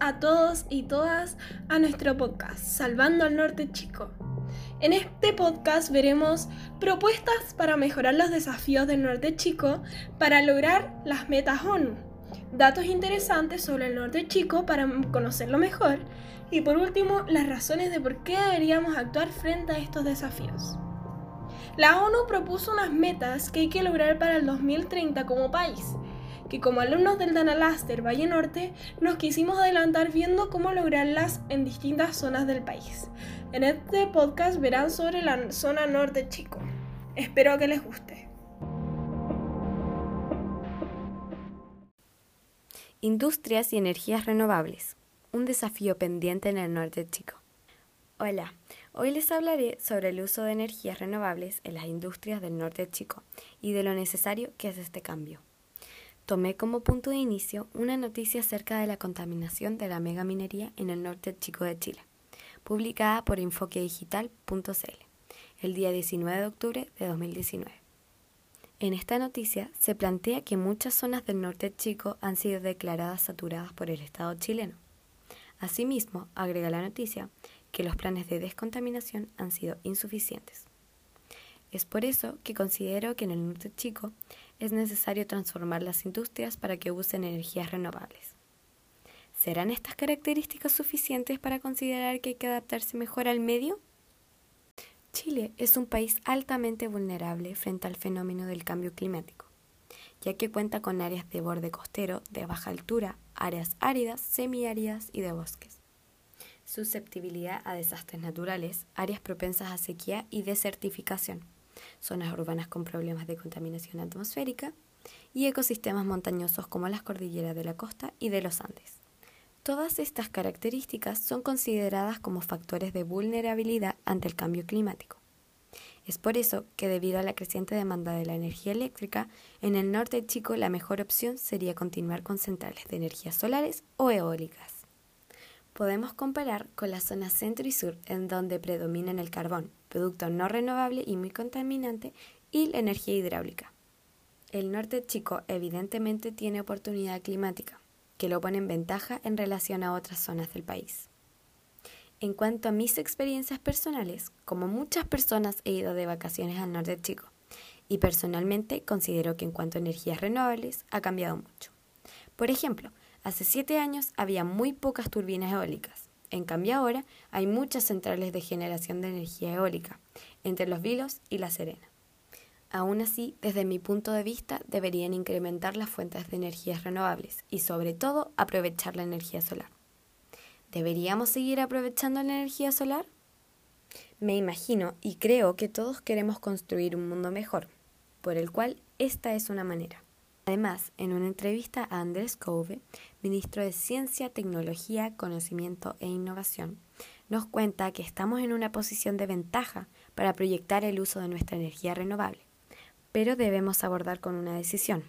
A todos y todas a nuestro podcast Salvando al Norte Chico. En este podcast veremos propuestas para mejorar los desafíos del Norte Chico para lograr las metas ONU, datos interesantes sobre el Norte Chico para conocerlo mejor y por último las razones de por qué deberíamos actuar frente a estos desafíos. La ONU propuso unas metas que hay que lograr para el 2030 como país que como alumnos del Danalaster Valle Norte nos quisimos adelantar viendo cómo lograrlas en distintas zonas del país. En este podcast verán sobre la zona norte chico. Espero que les guste. Industrias y energías renovables. Un desafío pendiente en el norte chico. Hola, hoy les hablaré sobre el uso de energías renovables en las industrias del norte chico y de lo necesario que es este cambio. Tomé como punto de inicio una noticia acerca de la contaminación de la megaminería en el norte chico de Chile, publicada por enfoquedigital.cl el día 19 de octubre de 2019. En esta noticia se plantea que muchas zonas del norte chico han sido declaradas saturadas por el Estado chileno. Asimismo, agrega la noticia que los planes de descontaminación han sido insuficientes. Es por eso que considero que en el norte chico es necesario transformar las industrias para que usen energías renovables. ¿Serán estas características suficientes para considerar que hay que adaptarse mejor al medio? Chile es un país altamente vulnerable frente al fenómeno del cambio climático, ya que cuenta con áreas de borde costero de baja altura, áreas áridas, semiáridas y de bosques. Susceptibilidad a desastres naturales, áreas propensas a sequía y desertificación zonas urbanas con problemas de contaminación atmosférica y ecosistemas montañosos como las cordilleras de la costa y de los Andes. Todas estas características son consideradas como factores de vulnerabilidad ante el cambio climático. Es por eso que debido a la creciente demanda de la energía eléctrica, en el norte chico la mejor opción sería continuar con centrales de energías solares o eólicas. Podemos comparar con la zona centro y sur, en donde predominan el carbón, producto no renovable y muy contaminante, y la energía hidráulica. El norte chico evidentemente tiene oportunidad climática, que lo pone en ventaja en relación a otras zonas del país. En cuanto a mis experiencias personales, como muchas personas he ido de vacaciones al norte chico, y personalmente considero que en cuanto a energías renovables ha cambiado mucho. Por ejemplo, Hace siete años había muy pocas turbinas eólicas. En cambio ahora hay muchas centrales de generación de energía eólica, entre Los Vilos y La Serena. Aún así, desde mi punto de vista, deberían incrementar las fuentes de energías renovables y sobre todo aprovechar la energía solar. ¿Deberíamos seguir aprovechando la energía solar? Me imagino y creo que todos queremos construir un mundo mejor, por el cual esta es una manera. Además, en una entrevista a Andrés Cove, ministro de Ciencia, Tecnología, Conocimiento e Innovación, nos cuenta que estamos en una posición de ventaja para proyectar el uso de nuestra energía renovable, pero debemos abordar con una decisión,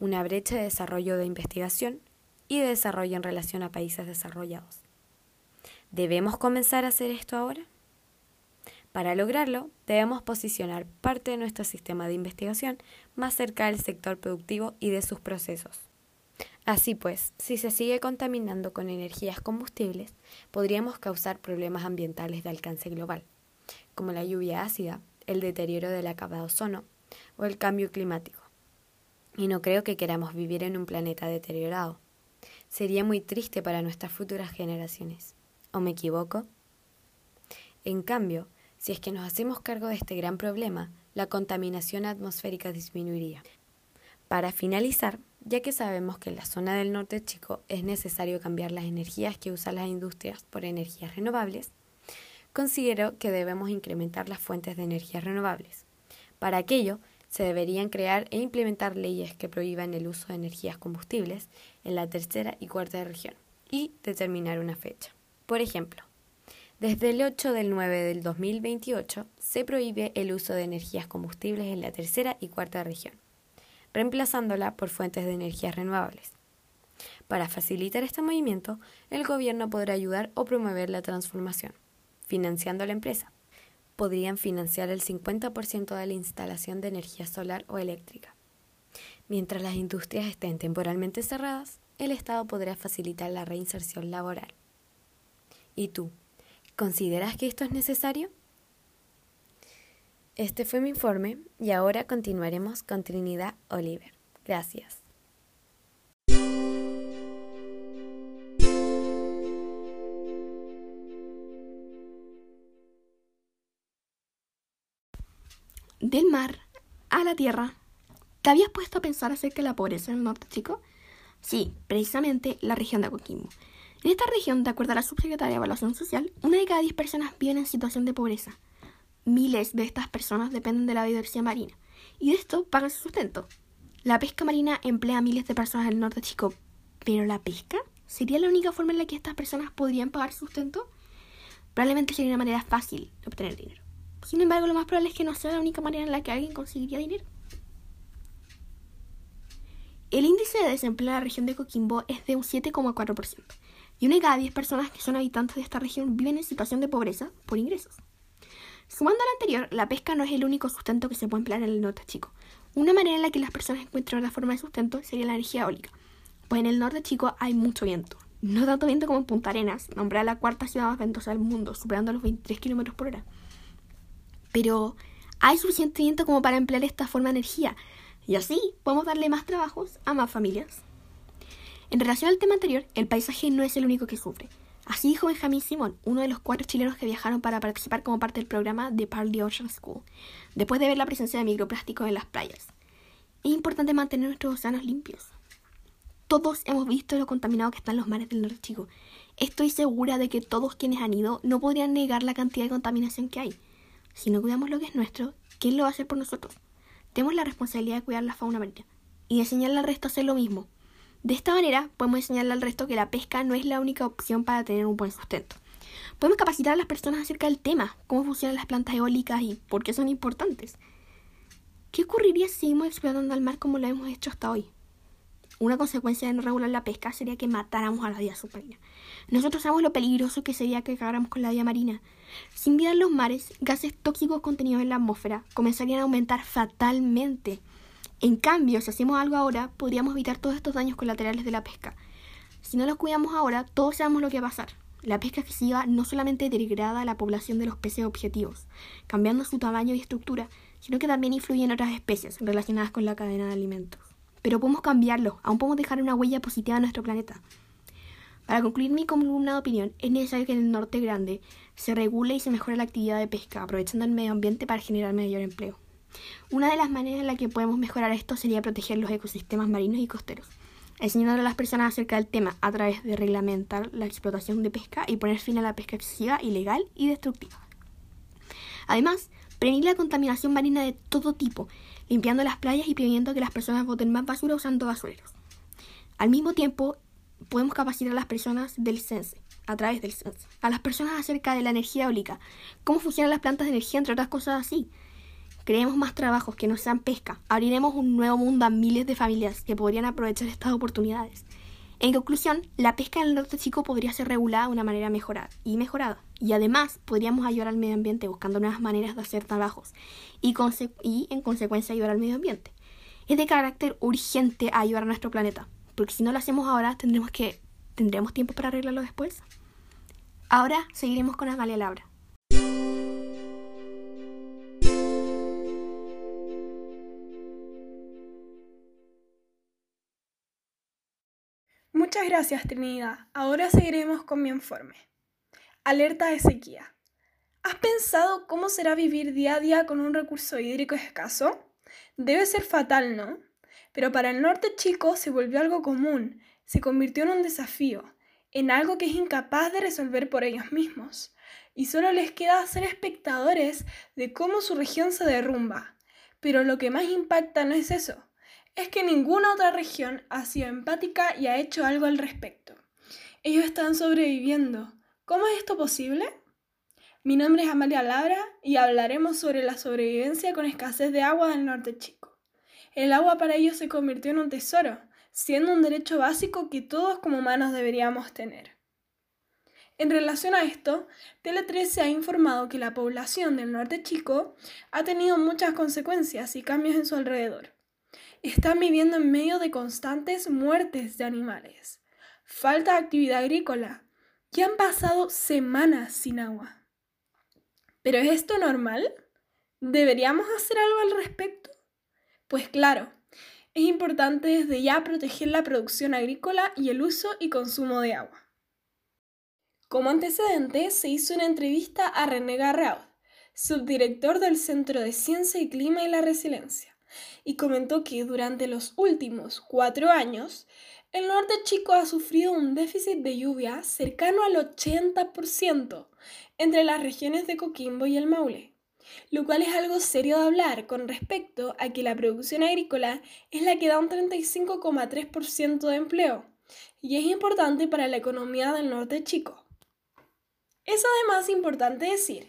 una brecha de desarrollo de investigación y de desarrollo en relación a países desarrollados. ¿Debemos comenzar a hacer esto ahora? Para lograrlo, debemos posicionar parte de nuestro sistema de investigación más cerca del sector productivo y de sus procesos. Así pues, si se sigue contaminando con energías combustibles, podríamos causar problemas ambientales de alcance global, como la lluvia ácida, el deterioro de la capa de ozono o el cambio climático. Y no creo que queramos vivir en un planeta deteriorado. Sería muy triste para nuestras futuras generaciones. ¿O me equivoco? En cambio, si es que nos hacemos cargo de este gran problema, la contaminación atmosférica disminuiría. Para finalizar, ya que sabemos que en la zona del norte chico es necesario cambiar las energías que usan las industrias por energías renovables, considero que debemos incrementar las fuentes de energías renovables. Para aquello, se deberían crear e implementar leyes que prohíban el uso de energías combustibles en la tercera y cuarta región y determinar una fecha. Por ejemplo, desde el 8 del 9 del 2028 se prohíbe el uso de energías combustibles en la tercera y cuarta región, reemplazándola por fuentes de energías renovables. Para facilitar este movimiento, el gobierno podrá ayudar o promover la transformación, financiando a la empresa. Podrían financiar el 50% de la instalación de energía solar o eléctrica. Mientras las industrias estén temporalmente cerradas, el Estado podrá facilitar la reinserción laboral. ¿Y tú? ¿Consideras que esto es necesario? Este fue mi informe y ahora continuaremos con Trinidad Oliver. Gracias. Del mar a la tierra. ¿Te habías puesto a pensar acerca de la pobreza en el norte, chico? Sí, precisamente la región de Coquimbo. En esta región, de acuerdo a la subsecretaria de Evaluación Social, una de cada diez personas viven en situación de pobreza. Miles de estas personas dependen de la biodiversidad marina, y de esto pagan su sustento. La pesca marina emplea a miles de personas en el norte chico, pero ¿la pesca? ¿Sería la única forma en la que estas personas podrían pagar su sustento? Probablemente sería una manera fácil de obtener dinero. Sin embargo, lo más probable es que no sea la única manera en la que alguien conseguiría dinero. El índice de desempleo en la región de Coquimbo es de un 7,4%, y una de cada 10 personas que son habitantes de esta región viven en situación de pobreza por ingresos. Sumando a lo anterior, la pesca no es el único sustento que se puede emplear en el norte chico. Una manera en la que las personas encuentran otra forma de sustento sería la energía eólica, pues en el norte chico hay mucho viento. No tanto viento como en Punta Arenas, nombrada la cuarta ciudad más ventosa del mundo, superando los 23 km por hora. Pero hay suficiente viento como para emplear esta forma de energía, y así podemos darle más trabajos a más familias. En relación al tema anterior, el paisaje no es el único que sufre. Así dijo Benjamín Simón, uno de los cuatro chilenos que viajaron para participar como parte del programa de Parley Ocean School, después de ver la presencia de microplásticos en las playas. Es importante mantener nuestros océanos limpios. Todos hemos visto lo contaminados que están los mares del norte chico. Estoy segura de que todos quienes han ido no podrían negar la cantidad de contaminación que hay. Si no cuidamos lo que es nuestro, ¿quién lo va a hacer por nosotros? Tenemos la responsabilidad de cuidar la fauna marina y de enseñarle al resto a hacer lo mismo. De esta manera podemos enseñarle al resto que la pesca no es la única opción para tener un buen sustento. Podemos capacitar a las personas acerca del tema, cómo funcionan las plantas eólicas y por qué son importantes. ¿Qué ocurriría si seguimos explotando al mar como lo hemos hecho hasta hoy? Una consecuencia de no regular la pesca sería que matáramos a la vida submarina. Nosotros sabemos lo peligroso que sería que acabáramos con la vida marina. Sin vida en los mares, gases tóxicos contenidos en la atmósfera comenzarían a aumentar fatalmente. En cambio, si hacemos algo ahora, podríamos evitar todos estos daños colaterales de la pesca. Si no los cuidamos ahora, todos sabemos lo que va a pasar. La pesca excesiva no solamente degrada la población de los peces objetivos, cambiando su tamaño y estructura, sino que también influye en otras especies relacionadas con la cadena de alimentos pero podemos cambiarlo, aún podemos dejar una huella positiva en nuestro planeta. Para concluir mi columna de opinión, es necesario que en el norte grande se regule y se mejore la actividad de pesca, aprovechando el medio ambiente para generar mayor empleo. Una de las maneras en la que podemos mejorar esto sería proteger los ecosistemas marinos y costeros, enseñando a las personas acerca del tema a través de reglamentar la explotación de pesca y poner fin a la pesca excesiva, ilegal y destructiva. Además, prevenir la contaminación marina de todo tipo, limpiando las playas y pidiendo que las personas boten más basura usando basureros. Al mismo tiempo, podemos capacitar a las personas del CENSE, a través del CENSE, a las personas acerca de la energía eólica, cómo funcionan las plantas de energía, entre otras cosas así. Creemos más trabajos que no sean pesca, abriremos un nuevo mundo a miles de familias que podrían aprovechar estas oportunidades. En conclusión, la pesca en el norte chico podría ser regulada de una manera mejorada y mejorada. Y además podríamos ayudar al medio ambiente buscando nuevas maneras de hacer trabajos y, en consecuencia ayudar al medio ambiente. Es de carácter urgente ayudar a nuestro planeta, porque si no lo hacemos ahora tendremos que tendremos tiempo para arreglarlo después. Ahora seguiremos con Amalia Laura. Gracias, Trinidad. Ahora seguiremos con mi informe. Alerta de sequía. ¿Has pensado cómo será vivir día a día con un recurso hídrico escaso? Debe ser fatal, ¿no? Pero para el norte chico se volvió algo común, se convirtió en un desafío, en algo que es incapaz de resolver por ellos mismos. Y solo les queda ser espectadores de cómo su región se derrumba. Pero lo que más impacta no es eso, es que ninguna otra región ha sido empática y ha hecho algo al respecto. Ellos están sobreviviendo. ¿Cómo es esto posible? Mi nombre es Amalia Labra y hablaremos sobre la sobrevivencia con escasez de agua del norte chico. El agua para ellos se convirtió en un tesoro, siendo un derecho básico que todos como humanos deberíamos tener. En relación a esto, Tele 13 ha informado que la población del norte chico ha tenido muchas consecuencias y cambios en su alrededor. Están viviendo en medio de constantes muertes de animales, falta de actividad agrícola y han pasado semanas sin agua. ¿Pero es esto normal? ¿Deberíamos hacer algo al respecto? Pues claro, es importante desde ya proteger la producción agrícola y el uso y consumo de agua. Como antecedente, se hizo una entrevista a René Garraud, subdirector del Centro de Ciencia y Clima y la Resiliencia, y comentó que durante los últimos cuatro años, el norte chico ha sufrido un déficit de lluvia cercano al 80% entre las regiones de Coquimbo y el Maule lo cual es algo serio de hablar con respecto a que la producción agrícola es la que da un 35,3% de empleo y es importante para la economía del norte chico. Es además importante decir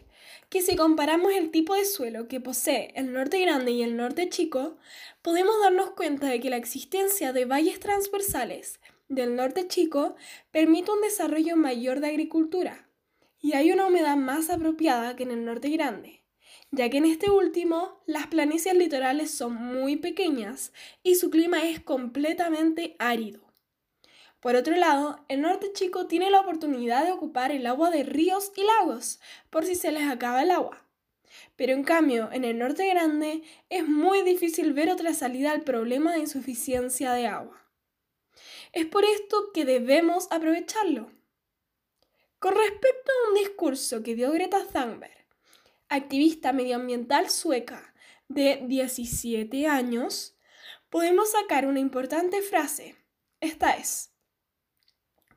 que si comparamos el tipo de suelo que posee el norte grande y el norte chico, podemos darnos cuenta de que la existencia de valles transversales del norte chico permite un desarrollo mayor de agricultura y hay una humedad más apropiada que en el norte grande ya que en este último las planicies litorales son muy pequeñas y su clima es completamente árido. Por otro lado, el norte chico tiene la oportunidad de ocupar el agua de ríos y lagos por si se les acaba el agua. Pero en cambio, en el norte grande es muy difícil ver otra salida al problema de insuficiencia de agua. Es por esto que debemos aprovecharlo. Con respecto a un discurso que dio Greta Thunberg activista medioambiental sueca de 17 años, podemos sacar una importante frase. Esta es,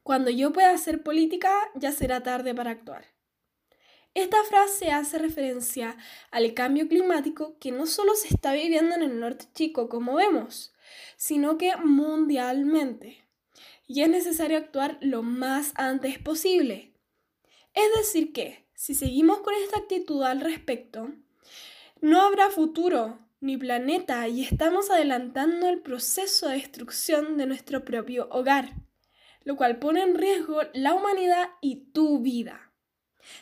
cuando yo pueda hacer política, ya será tarde para actuar. Esta frase hace referencia al cambio climático que no solo se está viviendo en el norte chico, como vemos, sino que mundialmente. Y es necesario actuar lo más antes posible. Es decir, que si seguimos con esta actitud al respecto, no habrá futuro ni planeta y estamos adelantando el proceso de destrucción de nuestro propio hogar, lo cual pone en riesgo la humanidad y tu vida.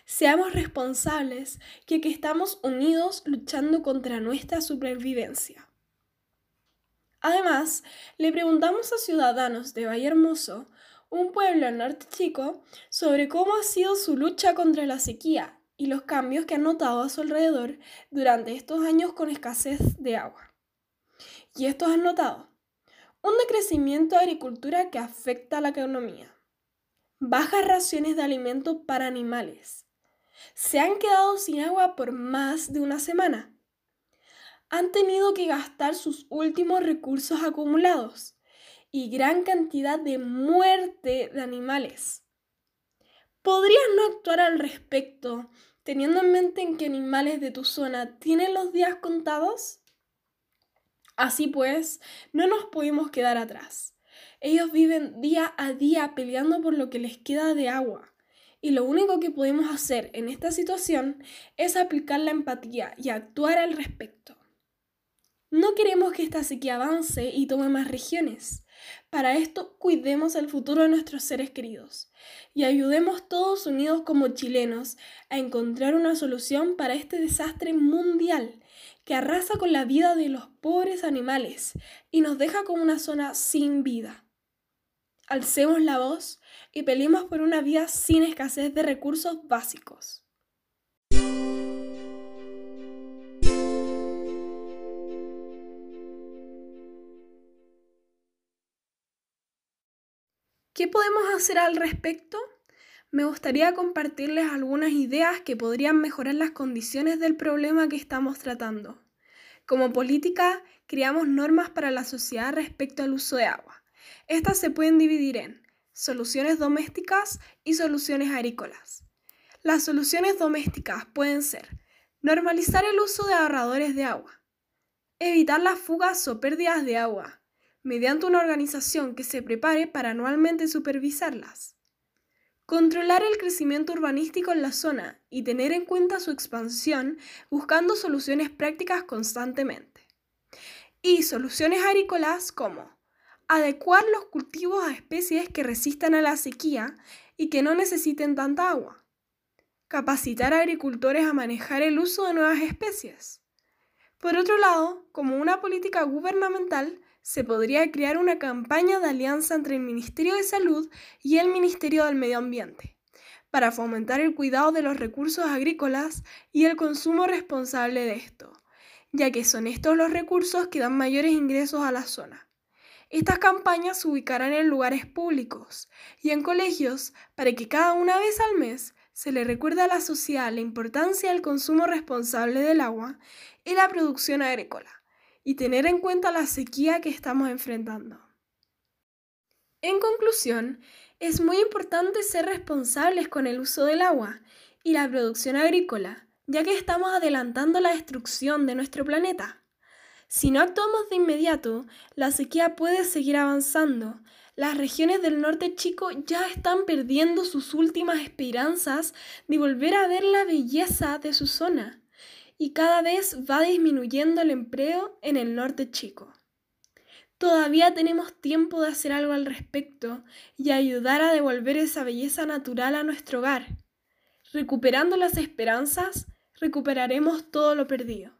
Seamos responsables que, que estamos unidos luchando contra nuestra supervivencia. Además, le preguntamos a ciudadanos de Valle Hermoso un pueblo al norte chico, sobre cómo ha sido su lucha contra la sequía y los cambios que han notado a su alrededor durante estos años con escasez de agua. Y estos han notado un decrecimiento de agricultura que afecta a la economía, bajas raciones de alimentos para animales, se han quedado sin agua por más de una semana, han tenido que gastar sus últimos recursos acumulados y gran cantidad de muerte de animales. ¿Podrías no actuar al respecto, teniendo en mente en que animales de tu zona tienen los días contados? Así pues, no nos pudimos quedar atrás. Ellos viven día a día peleando por lo que les queda de agua. Y lo único que podemos hacer en esta situación es aplicar la empatía y actuar al respecto. No queremos que esta sequía avance y tome más regiones. Para esto, cuidemos el futuro de nuestros seres queridos y ayudemos todos unidos como chilenos a encontrar una solución para este desastre mundial que arrasa con la vida de los pobres animales y nos deja como una zona sin vida. Alcemos la voz y peleemos por una vida sin escasez de recursos básicos. ¿Qué podemos hacer al respecto? Me gustaría compartirles algunas ideas que podrían mejorar las condiciones del problema que estamos tratando. Como política, creamos normas para la sociedad respecto al uso de agua. Estas se pueden dividir en soluciones domésticas y soluciones agrícolas. Las soluciones domésticas pueden ser normalizar el uso de ahorradores de agua, evitar las fugas o pérdidas de agua, mediante una organización que se prepare para anualmente supervisarlas. Controlar el crecimiento urbanístico en la zona y tener en cuenta su expansión buscando soluciones prácticas constantemente. Y soluciones agrícolas como adecuar los cultivos a especies que resistan a la sequía y que no necesiten tanta agua. Capacitar a agricultores a manejar el uso de nuevas especies Por otro lado, como una política gubernamental, se podría crear una campaña de alianza entre el Ministerio de Salud y el Ministerio del Medio Ambiente para fomentar el cuidado de los recursos agrícolas y el consumo responsable de esto, ya que son estos los recursos que dan mayores ingresos a la zona. Estas campañas se ubicarán en lugares públicos y en colegios para que cada una vez al mes se le recuerde a la sociedad la importancia del consumo responsable del agua y la producción agrícola y tener en cuenta la sequía que estamos enfrentando. En conclusión, es muy importante ser responsables con el uso del agua y la producción agrícola, ya que estamos adelantando la destrucción de nuestro planeta. Si no actuamos de inmediato, la sequía puede seguir avanzando. Las regiones del norte chico ya están perdiendo sus últimas esperanzas de volver a ver la belleza de su zona y cada vez va disminuyendo el empleo en el norte chico. Todavía tenemos tiempo de hacer algo al respecto y ayudar a devolver esa belleza natural a nuestro hogar. Recuperando las esperanzas, recuperaremos todo lo perdido.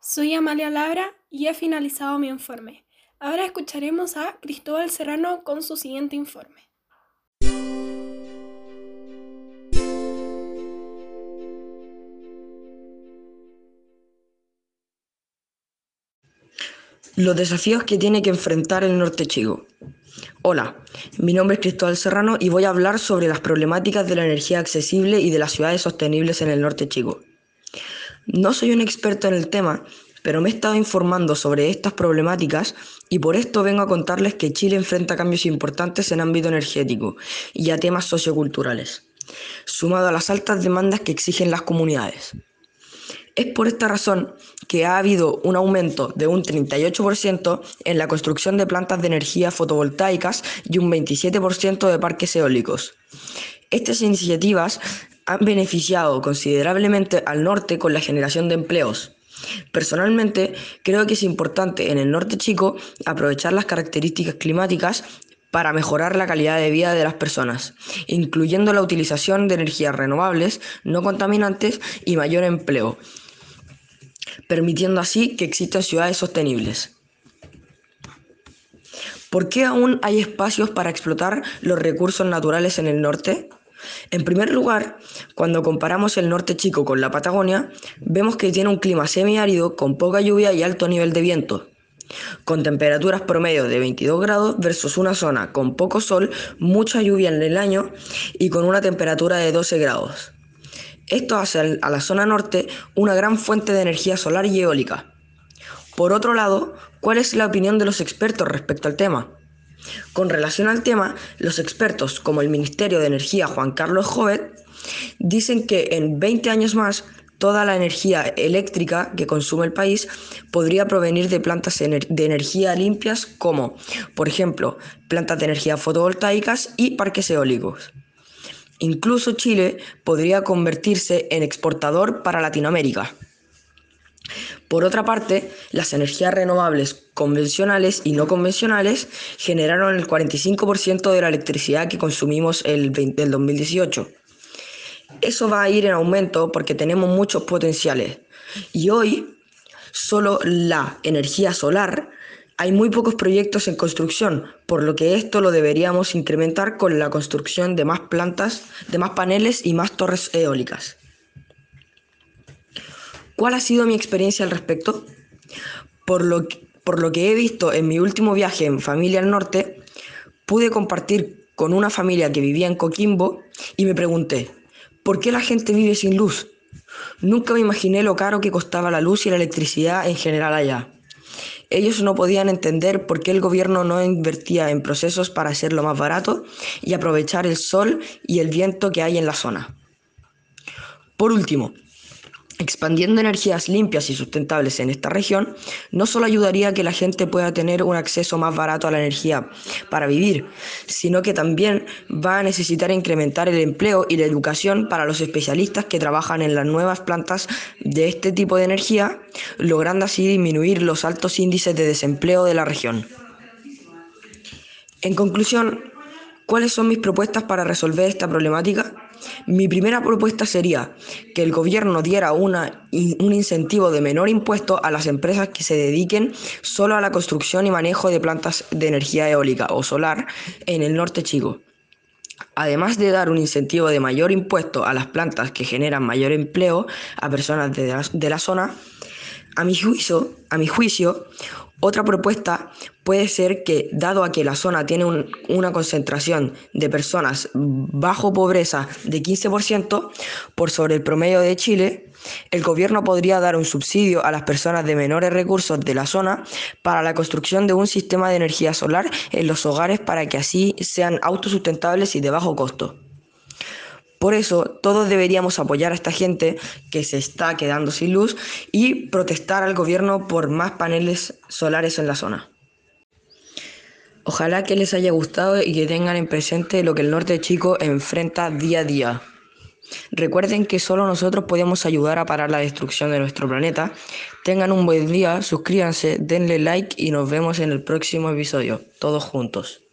Soy Amalia Labra y he finalizado mi informe. Ahora escucharemos a Cristóbal Serrano con su siguiente informe. Los desafíos que tiene que enfrentar el norte chico. Hola, mi nombre es Cristóbal Serrano y voy a hablar sobre las problemáticas de la energía accesible y de las ciudades sostenibles en el norte chico. No soy un experto en el tema, pero me he estado informando sobre estas problemáticas y por esto vengo a contarles que Chile enfrenta cambios importantes en ámbito energético y a temas socioculturales, sumado a las altas demandas que exigen las comunidades. Es por esta razón que ha habido un aumento de un 38% en la construcción de plantas de energía fotovoltaicas y un 27% de parques eólicos. Estas iniciativas han beneficiado considerablemente al norte con la generación de empleos. Personalmente, creo que es importante en el norte chico aprovechar las características climáticas para mejorar la calidad de vida de las personas, incluyendo la utilización de energías renovables, no contaminantes y mayor empleo, permitiendo así que existan ciudades sostenibles. ¿Por qué aún hay espacios para explotar los recursos naturales en el norte? En primer lugar, cuando comparamos el norte chico con la Patagonia, vemos que tiene un clima semiárido con poca lluvia y alto nivel de viento, con temperaturas promedio de 22 grados versus una zona con poco sol, mucha lluvia en el año y con una temperatura de 12 grados. Esto hace a la zona norte una gran fuente de energía solar y eólica. Por otro lado, ¿cuál es la opinión de los expertos respecto al tema? Con relación al tema, los expertos, como el Ministerio de Energía Juan Carlos Jovet, dicen que en 20 años más toda la energía eléctrica que consume el país podría provenir de plantas de energía limpias como, por ejemplo, plantas de energía fotovoltaicas y parques eólicos. Incluso Chile podría convertirse en exportador para Latinoamérica. Por otra parte, las energías renovables convencionales y no convencionales generaron el 45% de la electricidad que consumimos el, el 2018. Eso va a ir en aumento porque tenemos muchos potenciales. Y hoy, solo la energía solar hay muy pocos proyectos en construcción, por lo que esto lo deberíamos incrementar con la construcción de más plantas, de más paneles y más torres eólicas. ¿Cuál ha sido mi experiencia al respecto? Por lo, que, por lo que he visto en mi último viaje en Familia al Norte, pude compartir con una familia que vivía en Coquimbo y me pregunté, ¿por qué la gente vive sin luz? Nunca me imaginé lo caro que costaba la luz y la electricidad en general allá. Ellos no podían entender por qué el gobierno no invertía en procesos para hacerlo más barato y aprovechar el sol y el viento que hay en la zona. Por último, Expandiendo energías limpias y sustentables en esta región, no solo ayudaría a que la gente pueda tener un acceso más barato a la energía para vivir, sino que también va a necesitar incrementar el empleo y la educación para los especialistas que trabajan en las nuevas plantas de este tipo de energía, logrando así disminuir los altos índices de desempleo de la región. En conclusión, ¿cuáles son mis propuestas para resolver esta problemática? Mi primera propuesta sería que el gobierno diera un incentivo de menor impuesto a las empresas que se dediquen solo a la construcción y manejo de plantas de energía eólica o solar en el norte chico. Además de dar un incentivo de mayor impuesto a las plantas que generan mayor empleo a personas de la, de la zona, a mi juicio, a mi juicio, otra propuesta puede ser que, dado a que la zona tiene un, una concentración de personas bajo pobreza de 15% por sobre el promedio de Chile, el gobierno podría dar un subsidio a las personas de menores recursos de la zona para la construcción de un sistema de energía solar en los hogares para que así sean autosustentables y de bajo costo. Por eso todos deberíamos apoyar a esta gente que se está quedando sin luz y protestar al gobierno por más paneles solares en la zona. Ojalá que les haya gustado y que tengan en presente lo que el norte chico enfrenta día a día. Recuerden que solo nosotros podemos ayudar a parar la destrucción de nuestro planeta. Tengan un buen día, suscríbanse, denle like y nos vemos en el próximo episodio, todos juntos.